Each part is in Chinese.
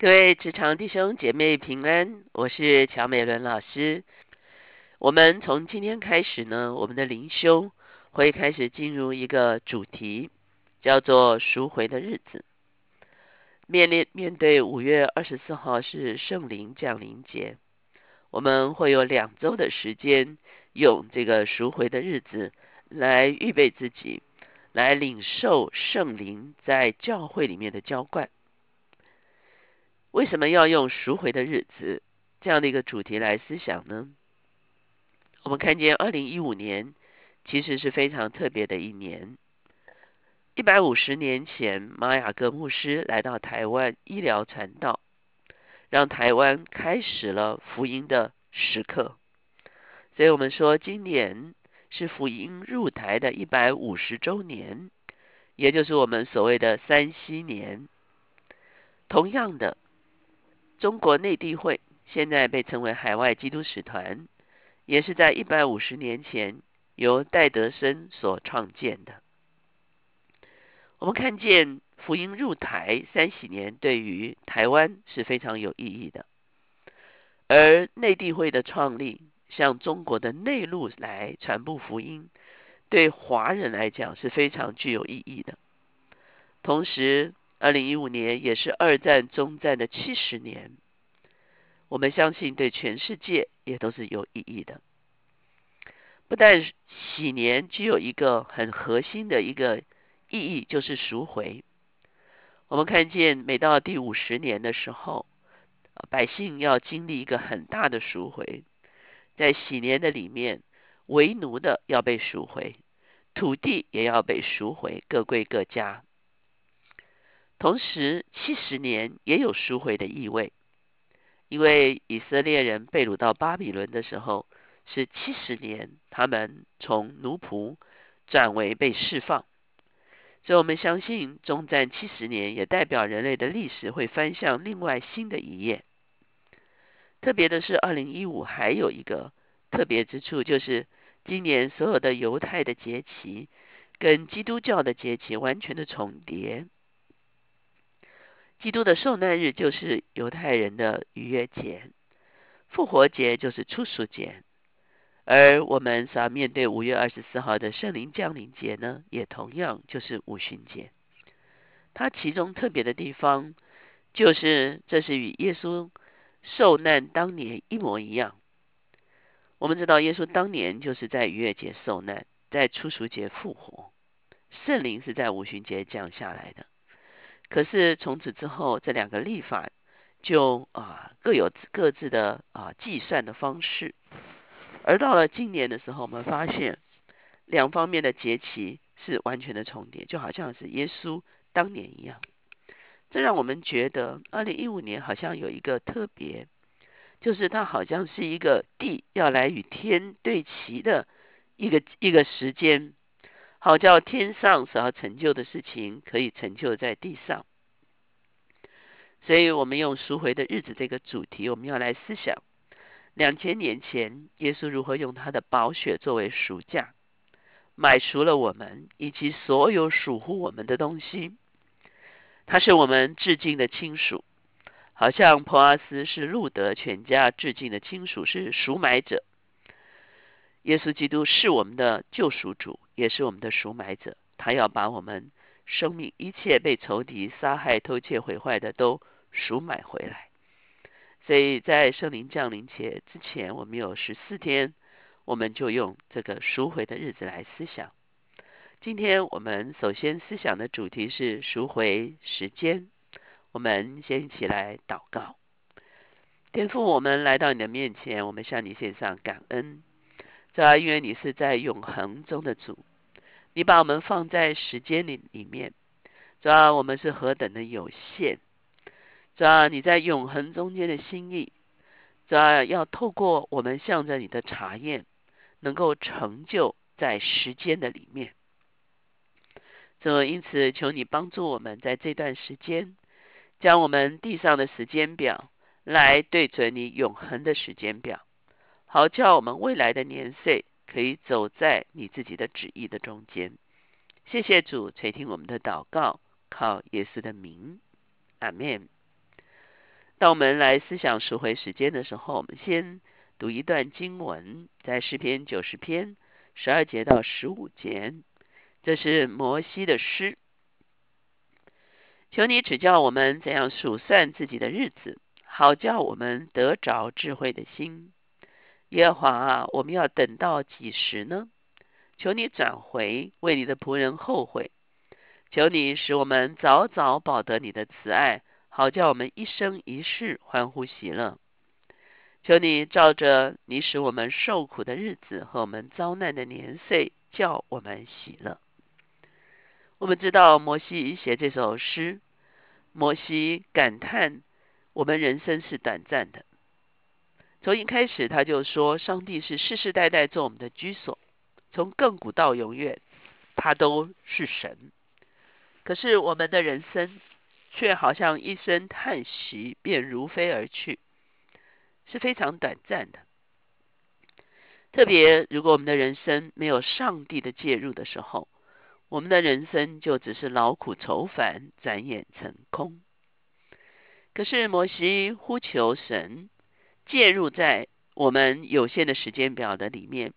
各位职场弟兄姐妹平安，我是乔美伦老师。我们从今天开始呢，我们的灵修会开始进入一个主题，叫做赎回的日子。面临面对五月二十四号是圣灵降临节，我们会有两周的时间，用这个赎回的日子来预备自己，来领受圣灵在教会里面的浇灌。为什么要用赎回的日子这样的一个主题来思想呢？我们看见二零一五年其实是非常特别的一年。一百五十年前，玛雅各牧师来到台湾医疗传道，让台湾开始了福音的时刻。所以我们说，今年是福音入台的一百五十周年，也就是我们所谓的三七年。同样的。中国内地会现在被称为海外基督使团，也是在一百五十年前由戴德生所创建的。我们看见福音入台三十年，对于台湾是非常有意义的。而内地会的创立，向中国的内陆来传播福音，对华人来讲是非常具有意义的。同时，二零一五年也是二战终战的七十年，我们相信对全世界也都是有意义的。不但喜年具有一个很核心的一个意义，就是赎回。我们看见每到第五十年的时候，百姓要经历一个很大的赎回，在喜年的里面，为奴的要被赎回，土地也要被赎回，各归各家。同时，七十年也有赎回的意味，因为以色列人被掳到巴比伦的时候是七十年，他们从奴仆转为被释放，所以我们相信中战七十年也代表人类的历史会翻向另外新的一页。特别的是，二零一五还有一个特别之处，就是今年所有的犹太的节期跟基督教的节期完全的重叠。基督的受难日就是犹太人的逾越节，复活节就是初熟节，而我们所要面对五月二十四号的圣灵降临节呢，也同样就是五旬节。它其中特别的地方，就是这是与耶稣受难当年一模一样。我们知道耶稣当年就是在逾越节受难，在初熟节复活，圣灵是在五旬节降下来的。可是从此之后，这两个历法就啊各有各自的啊计算的方式，而到了今年的时候，我们发现两方面的节期是完全的重叠，就好像是耶稣当年一样。这让我们觉得，二零一五年好像有一个特别，就是它好像是一个地要来与天对齐的一个一个时间。好叫天上所要成就的事情，可以成就在地上。所以，我们用赎回的日子这个主题，我们要来思想两千年前耶稣如何用他的宝血作为赎价，买赎了我们以及所有属乎我们的东西。他是我们致敬的亲属，好像普阿斯是路德全家致敬的亲属，是赎买者。耶稣基督是我们的救赎主。也是我们的赎买者，他要把我们生命一切被仇敌杀害、偷窃、毁坏的都赎买回来。所以在圣灵降临节之前，我们有十四天，我们就用这个赎回的日子来思想。今天我们首先思想的主题是赎回时间。我们先一起来祷告，天父，我们来到你的面前，我们向你献上感恩。主要因为你是在永恒中的主，你把我们放在时间里里面，主要我们是何等的有限。主要你在永恒中间的心意，主要要透过我们向着你的查验，能够成就在时间的里面。主因此求你帮助我们在这段时间，将我们地上的时间表来对准你永恒的时间表。好叫我们未来的年岁可以走在你自己的旨意的中间。谢谢主垂听我们的祷告，靠耶稣的名，阿门。当我们来思想赎回时间的时候，我们先读一段经文，在诗篇九十篇十二节到十五节，这是摩西的诗。求你指教我们怎样数算自己的日子，好叫我们得着智慧的心。耶和华啊，我们要等到几时呢？求你转回，为你的仆人后悔。求你使我们早早保得你的慈爱。好叫我们一生一世欢呼喜乐。求你照着你使我们受苦的日子和我们遭难的年岁，叫我们喜乐。我们知道摩西写这首诗，摩西感叹我们人生是短暂的。从一开始他就说，上帝是世世代代做我们的居所，从亘古到永远，他都是神。可是我们的人生。却好像一声叹息，便如飞而去，是非常短暂的。特别如果我们的人生没有上帝的介入的时候，我们的人生就只是劳苦愁烦，转眼成空。可是摩西呼求神介入在我们有限的时间表的里面，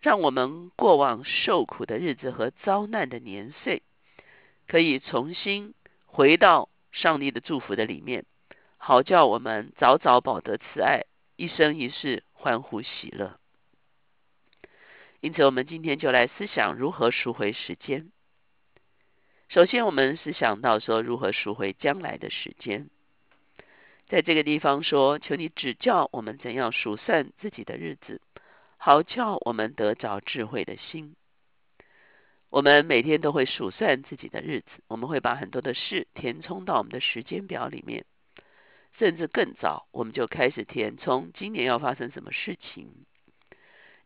让我们过往受苦的日子和遭难的年岁，可以重新。回到上帝的祝福的里面，好叫我们早早保得慈爱，一生一世欢呼喜乐。因此，我们今天就来思想如何赎回时间。首先，我们是想到说如何赎回将来的时间。在这个地方说，求你指教我们怎样数算自己的日子，好叫我们得着智慧的心。我们每天都会数算自己的日子，我们会把很多的事填充到我们的时间表里面，甚至更早，我们就开始填充今年要发生什么事情。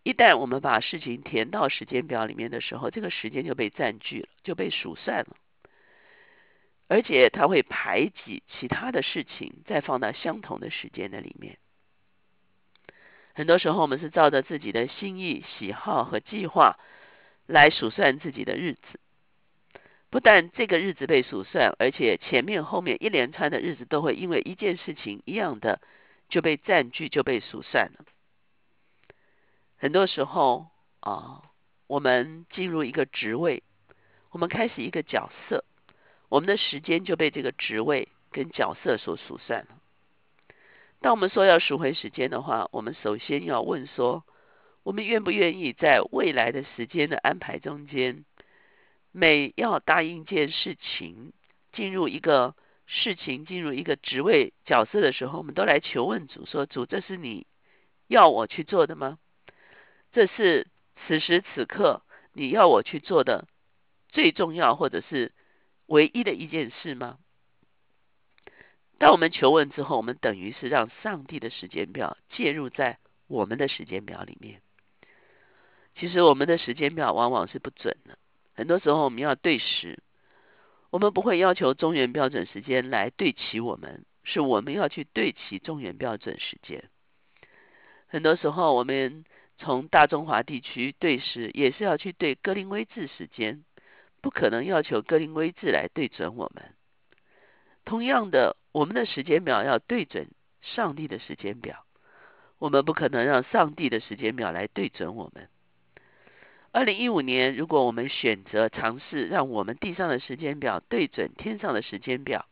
一旦我们把事情填到时间表里面的时候，这个时间就被占据了，就被数算了，而且他会排挤其他的事情，再放到相同的时间的里面。很多时候，我们是照着自己的心意、喜好和计划。来数算自己的日子，不但这个日子被数算，而且前面后面一连串的日子都会因为一件事情一样的就被占据，就被数算了。很多时候啊，我们进入一个职位，我们开始一个角色，我们的时间就被这个职位跟角色所数算了。当我们说要赎回时间的话，我们首先要问说。我们愿不愿意在未来的时间的安排中间，每要答应一件事情，进入一个事情，进入一个职位角色的时候，我们都来求问主说：“主，这是你要我去做的吗？这是此时此刻你要我去做的最重要或者是唯一的一件事吗？”当我们求问之后，我们等于是让上帝的时间表介入在我们的时间表里面。其实我们的时间表往往是不准的，很多时候我们要对时，我们不会要求中原标准时间来对齐我们，是我们要去对齐中原标准时间。很多时候我们从大中华地区对时，也是要去对格林威治时间，不可能要求格林威治来对准我们。同样的，我们的时间表要对准上帝的时间表，我们不可能让上帝的时间表来对准我们。二零一五年，如果我们选择尝试让我们地上的时间表对准天上的时间表，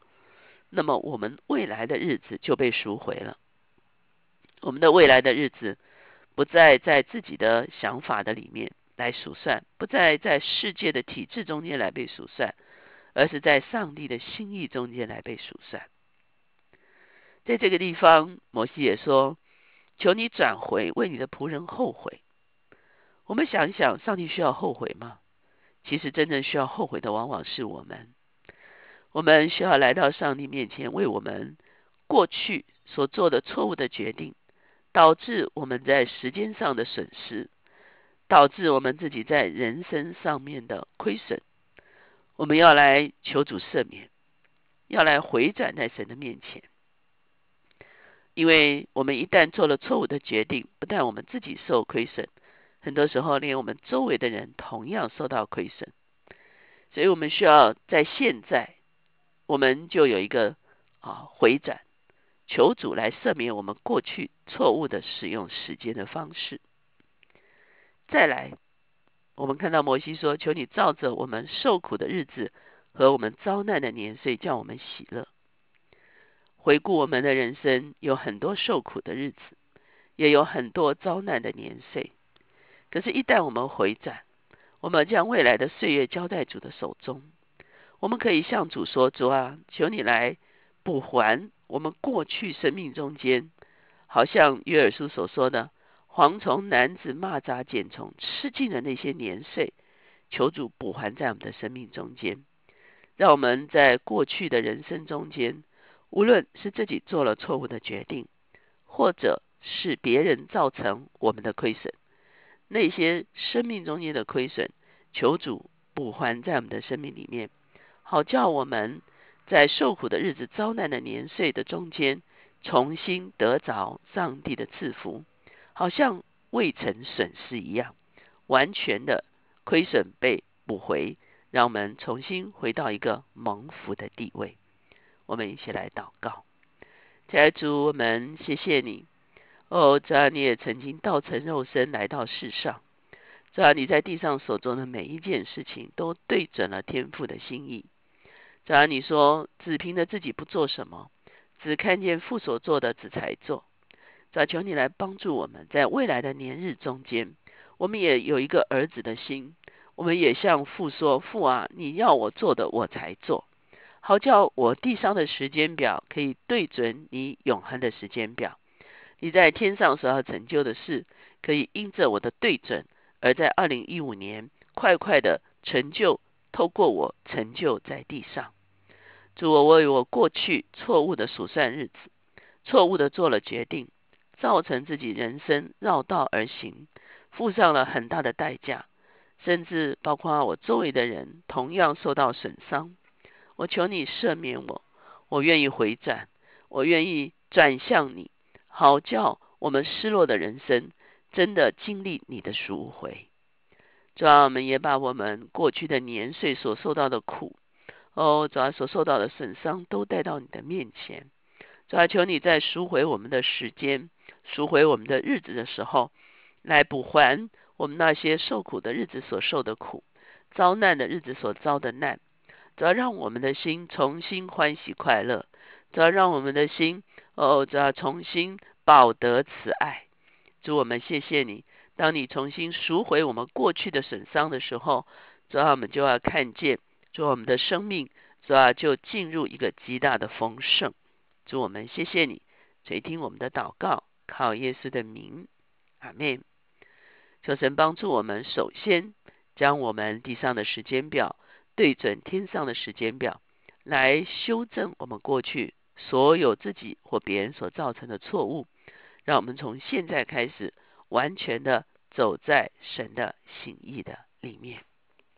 那么我们未来的日子就被赎回了。我们的未来的日子不再在自己的想法的里面来数算，不再在世界的体制中间来被数算，而是在上帝的心意中间来被数算。在这个地方，摩西也说：“求你转回，为你的仆人后悔。”我们想一想，上帝需要后悔吗？其实真正需要后悔的，往往是我们。我们需要来到上帝面前，为我们过去所做的错误的决定，导致我们在时间上的损失，导致我们自己在人生上面的亏损。我们要来求主赦免，要来回转在神的面前，因为我们一旦做了错误的决定，不但我们自己受亏损。很多时候，连我们周围的人同样受到亏损，所以我们需要在现在，我们就有一个啊回转，求主来赦免我们过去错误的使用时间的方式。再来，我们看到摩西说：“求你照着我们受苦的日子和我们遭难的年岁，叫我们喜乐。”回顾我们的人生，有很多受苦的日子，也有很多遭难的年岁。可是，一旦我们回转，我们将未来的岁月交在主的手中，我们可以向主说：“主啊，求你来补还我们过去生命中间，好像约尔书所说的。”蝗虫、男子、蚂蚱、茧虫吃尽了那些年岁，求主补还在我们的生命中间，让我们在过去的人生中间，无论是自己做了错误的决定，或者是别人造成我们的亏损，那些生命中间的亏损，求主补还在我们的生命里面，好叫我们在受苦的日子、遭难的年岁的中间，重新得着上帝的赐福。好像未曾损失一样，完全的亏损被补回，让我们重新回到一个蒙福的地位。我们一起来祷告，天主，我们谢谢你。哦，主啊，你也曾经道成肉身来到世上，主啊，你在地上所做的每一件事情都对准了天父的心意。主啊，你说只凭着自己不做什么，只看见父所做的，只才做。主求你来帮助我们，在未来的年日中间，我们也有一个儿子的心，我们也向父说：“父啊，你要我做的，我才做，好叫我地上的时间表可以对准你永恒的时间表。你在天上所要成就的事，可以因着我的对准，而在二零一五年快快的成就，透过我成就在地上。主，我为我过去错误的数算日子，错误的做了决定。”造成自己人生绕道而行，付上了很大的代价，甚至包括我周围的人同样受到损伤。我求你赦免我，我愿意回转，我愿意转向你，好叫我们失落的人生真的经历你的赎回。主啊，我们也把我们过去的年岁所受到的苦，哦，主啊，所受到的损伤都带到你的面前。主啊，求你在赎回我们的时间。赎回我们的日子的时候，来补还我们那些受苦的日子所受的苦，遭难的日子所遭的难，只要让我们的心重新欢喜快乐，只要让我们的心哦，只要重新保得慈爱。主我们谢谢你，当你重新赎回我们过去的损伤的时候，主要我们就要看见，主我们的生命主要就进入一个极大的丰盛。主我们谢谢你垂听我们的祷告。靠耶稣的名，阿门。求神帮助我们，首先将我们地上的时间表对准天上的时间表，来修正我们过去所有自己或别人所造成的错误。让我们从现在开始，完全的走在神的心意的里面。